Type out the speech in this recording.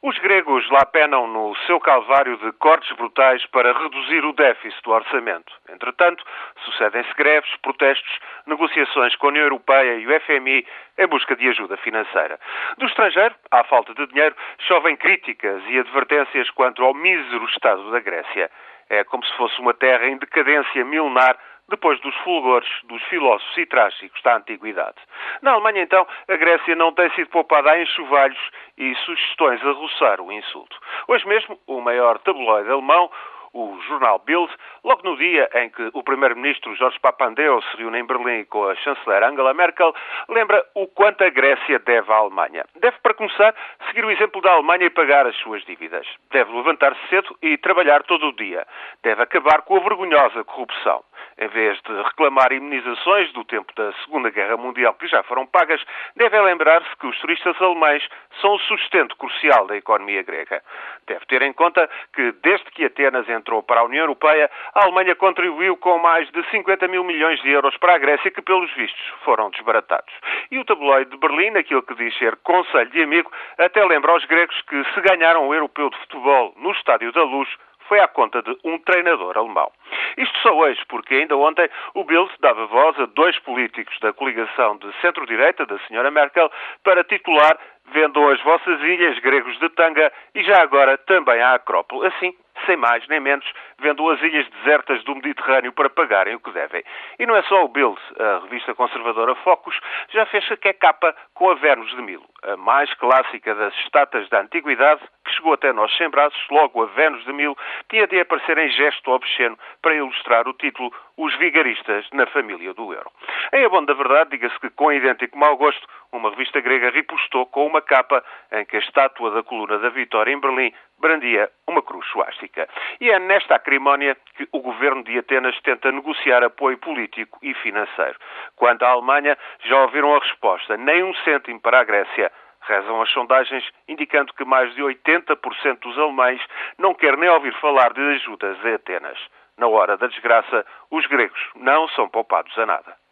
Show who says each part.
Speaker 1: Os gregos lá penam no seu calvário de cortes brutais para reduzir o déficit do orçamento. Entretanto, sucedem-se greves, protestos, negociações com a União Europeia e o FMI em busca de ajuda financeira. Do estrangeiro, à falta de dinheiro, chovem críticas e advertências quanto ao mísero estado da Grécia. É como se fosse uma terra em decadência milenar depois dos fulgores dos filósofos e trágicos da antiguidade. Na Alemanha, então, a Grécia não tem sido poupada a enxovalhos e sugestões a roçar o insulto. Hoje mesmo, o maior tabloide alemão, o jornal Bild, logo no dia em que o primeiro-ministro Jorge Papandreou se reúne em Berlim com a chanceler Angela Merkel, lembra o quanto a Grécia deve à Alemanha. Deve, para começar, seguir o exemplo da Alemanha e pagar as suas dívidas. Deve levantar-se cedo e trabalhar todo o dia. Deve acabar com a vergonhosa corrupção em vez de reclamar imunizações do tempo da Segunda Guerra Mundial que já foram pagas, deve lembrar-se que os turistas alemães são o sustento crucial da economia grega. Deve ter em conta que, desde que Atenas entrou para a União Europeia, a Alemanha contribuiu com mais de 50 mil milhões de euros para a Grécia, que, pelos vistos, foram desbaratados. E o tabloide de Berlim, aquilo que diz ser conselho de amigo, até lembra aos gregos que, se ganharam o europeu de futebol no Estádio da Luz, foi à conta de um treinador alemão. Isto só hoje, porque ainda ontem o Bild dava voz a dois políticos da coligação de centro-direita da senhora Merkel para titular Vendam as vossas ilhas, gregos de tanga, e já agora também a Acrópole. Assim, sem mais nem menos, vendo as ilhas desertas do Mediterrâneo para pagarem o que devem. E não é só o Bild, a revista conservadora Focus já fez que é capa com a Vênus de Milo, a mais clássica das estátuas da antiguidade, que chegou até nós sem braços, logo a Vênus de Milo, tinha de aparecer em gesto obsceno para ilustrar o título Os Vigaristas na Família do Euro. Em abono da verdade, diga-se que com idêntico mau gosto, uma revista grega ripostou com uma capa em que a estátua da coluna da Vitória em Berlim brandia uma cruz suástica. E é nesta acrimónia que o governo de Atenas tenta negociar apoio político e financeiro. Quanto à Alemanha, já ouviram a resposta: nem um cêntimo para a Grécia. Rezam as sondagens indicando que mais de 80% dos alemães não querem nem ouvir falar de ajudas a Atenas. Na hora da desgraça, os gregos não são poupados a nada.